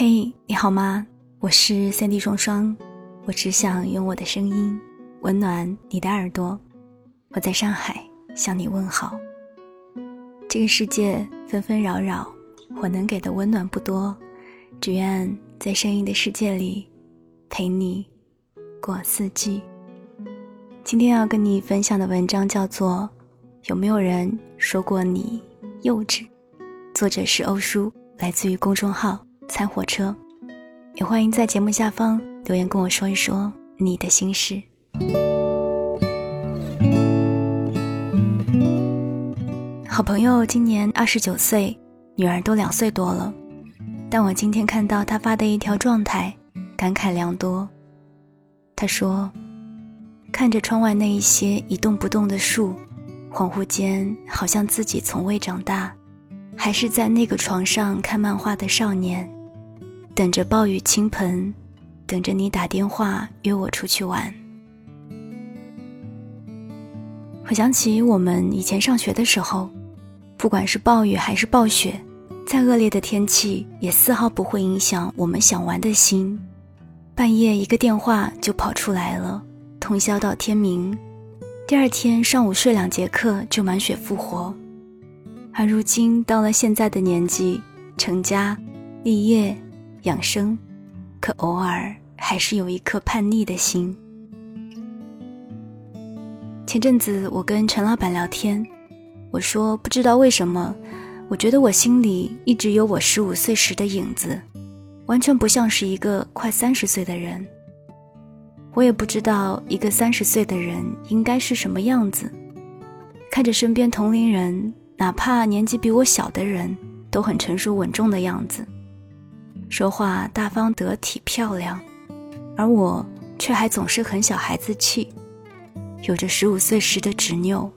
嘿，你好吗？我是三 D 双双，我只想用我的声音温暖你的耳朵。我在上海向你问好。这个世界纷纷扰扰，我能给的温暖不多，只愿在声音的世界里陪你过四季。今天要跟你分享的文章叫做《有没有人说过你幼稚》，作者是欧叔，来自于公众号。餐火车，也欢迎在节目下方留言跟我说一说你的心事。好朋友今年二十九岁，女儿都两岁多了，但我今天看到他发的一条状态，感慨良多。他说：“看着窗外那一些一动不动的树，恍惚间好像自己从未长大，还是在那个床上看漫画的少年。”等着暴雨倾盆，等着你打电话约我出去玩。我想起我们以前上学的时候，不管是暴雨还是暴雪，再恶劣的天气也丝毫不会影响我们想玩的心。半夜一个电话就跑出来了，通宵到天明。第二天上午睡两节课就满血复活。而如今到了现在的年纪，成家立业。养生，可偶尔还是有一颗叛逆的心。前阵子我跟陈老板聊天，我说不知道为什么，我觉得我心里一直有我十五岁时的影子，完全不像是一个快三十岁的人。我也不知道一个三十岁的人应该是什么样子。看着身边同龄人，哪怕年纪比我小的人，都很成熟稳重的样子。说话大方得体漂亮，而我却还总是很小孩子气，有着十五岁时的执拗，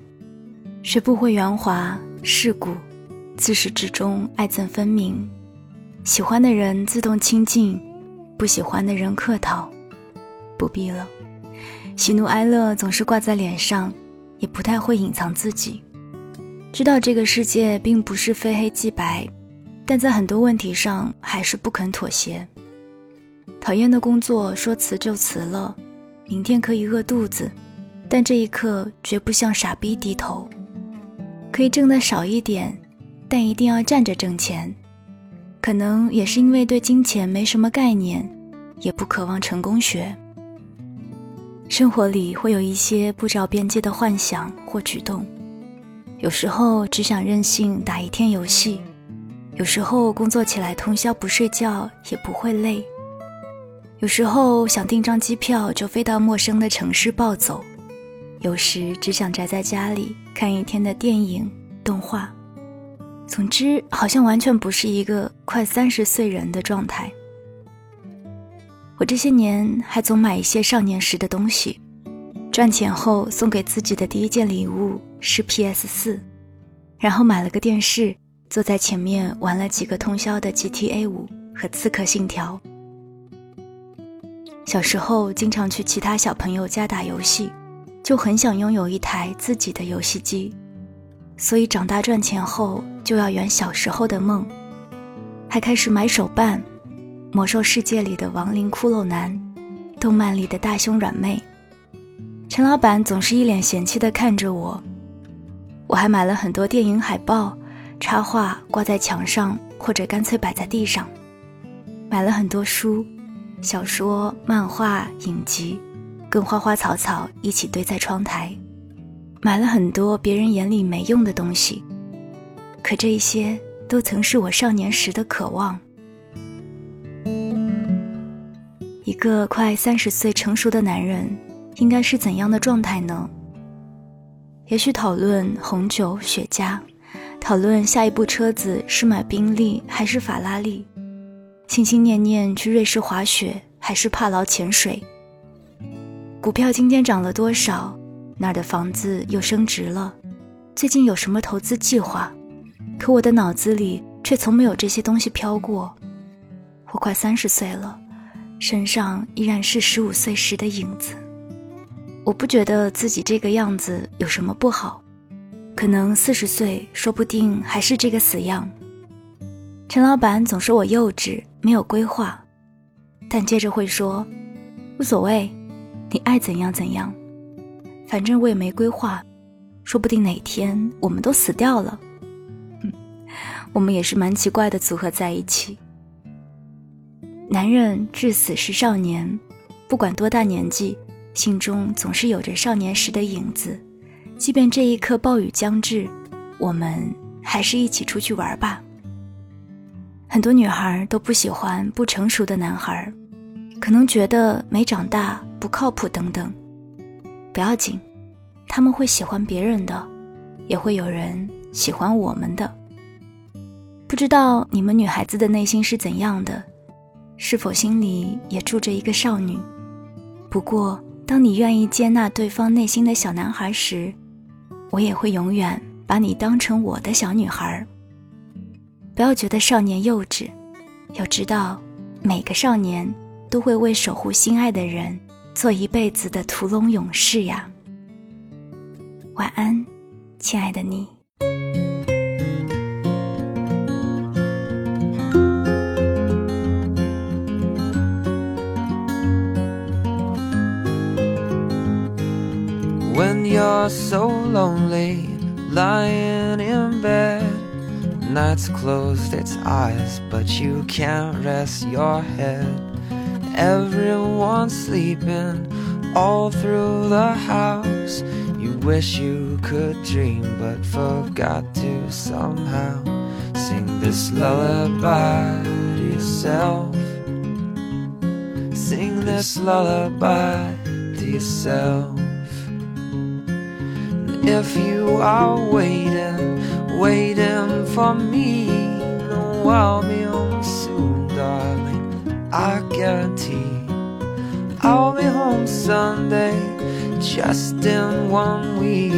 学不会圆滑世故，自始至终爱憎分明，喜欢的人自动亲近，不喜欢的人客套，不必了，喜怒哀乐总是挂在脸上，也不太会隐藏自己，知道这个世界并不是非黑即白。但在很多问题上还是不肯妥协。讨厌的工作说辞就辞了，明天可以饿肚子，但这一刻绝不向傻逼低头。可以挣得少一点，但一定要站着挣钱。可能也是因为对金钱没什么概念，也不渴望成功学。生活里会有一些不着边际的幻想或举动，有时候只想任性打一天游戏。有时候工作起来通宵不睡觉也不会累，有时候想订张机票就飞到陌生的城市暴走，有时只想宅在家里看一天的电影动画。总之，好像完全不是一个快三十岁人的状态。我这些年还总买一些少年时的东西，赚钱后送给自己的第一件礼物是 PS 四，然后买了个电视。坐在前面玩了几个通宵的 GTA 五和刺客信条。小时候经常去其他小朋友家打游戏，就很想拥有一台自己的游戏机。所以长大赚钱后就要圆小时候的梦，还开始买手办，魔兽世界里的亡灵骷髅男，动漫里的大胸软妹。陈老板总是一脸嫌弃地看着我。我还买了很多电影海报。插画挂在墙上，或者干脆摆在地上。买了很多书、小说、漫画、影集，跟花花草草一起堆在窗台。买了很多别人眼里没用的东西，可这些都曾是我少年时的渴望。一个快三十岁成熟的男人，应该是怎样的状态呢？也许讨论红酒、雪茄。讨论下一部车子是买宾利还是法拉利，心心念念去瑞士滑雪还是帕劳潜水。股票今天涨了多少？那儿的房子又升值了？最近有什么投资计划？可我的脑子里却从没有这些东西飘过。我快三十岁了，身上依然是十五岁时的影子。我不觉得自己这个样子有什么不好。可能四十岁，说不定还是这个死样。陈老板总说我幼稚，没有规划，但接着会说无所谓，你爱怎样怎样，反正我也没规划，说不定哪天我们都死掉了。嗯 我们也是蛮奇怪的组合在一起。男人至死是少年，不管多大年纪，心中总是有着少年时的影子。即便这一刻暴雨将至，我们还是一起出去玩吧。很多女孩都不喜欢不成熟的男孩，可能觉得没长大、不靠谱等等。不要紧，他们会喜欢别人的，也会有人喜欢我们的。不知道你们女孩子的内心是怎样的，是否心里也住着一个少女？不过，当你愿意接纳对方内心的小男孩时，我也会永远把你当成我的小女孩。不要觉得少年幼稚，要知道，每个少年都会为守护心爱的人做一辈子的屠龙勇士呀。晚安，亲爱的你。You're so lonely, lying in bed, night's closed its eyes, but you can't rest your head. Everyone's sleeping all through the house. You wish you could dream, but forgot to somehow sing this lullaby to yourself. Sing this lullaby to yourself. If you are waiting, waiting for me, no, I'll be home soon, darling. I guarantee I'll be home Sunday, just in one week.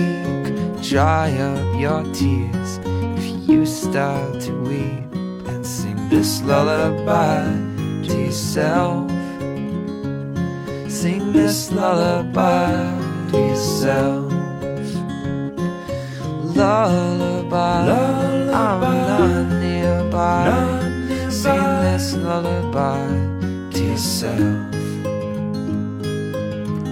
Dry up your tears if you start to weep and sing this lullaby to yourself. Sing this lullaby to yourself lullaby. lullaby. I'm not nearby. Sing this lullaby to yourself.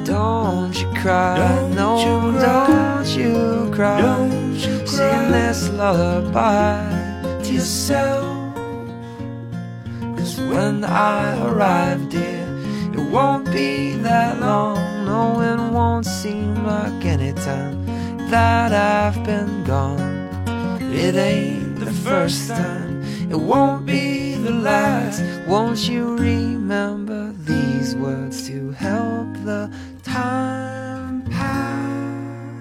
Don't you cry, don't no, you cry. don't you cry. Don't you cry. Sing this lullaby to yourself. Cause when I arrive, dear, it won't be that long. No, it won't seem like any time that I've been gone. It ain't the first time, it won't be the last. Won't you remember these words to help the time pass?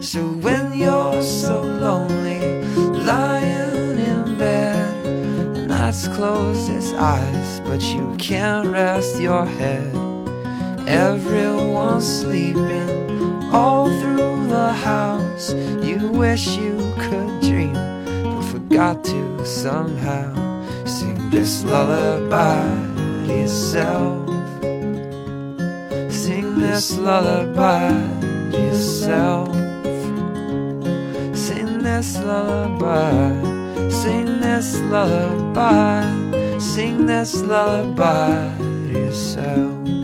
So when you're so lonely, lying in bed, night's closed its eyes, but you can't rest your head. Everyone's sleeping all through the house. You wish you could dream, but forgot to somehow sing this lullaby to yourself. Sing this lullaby to yourself. Sing this lullaby. Sing this lullaby. Sing this lullaby to yourself.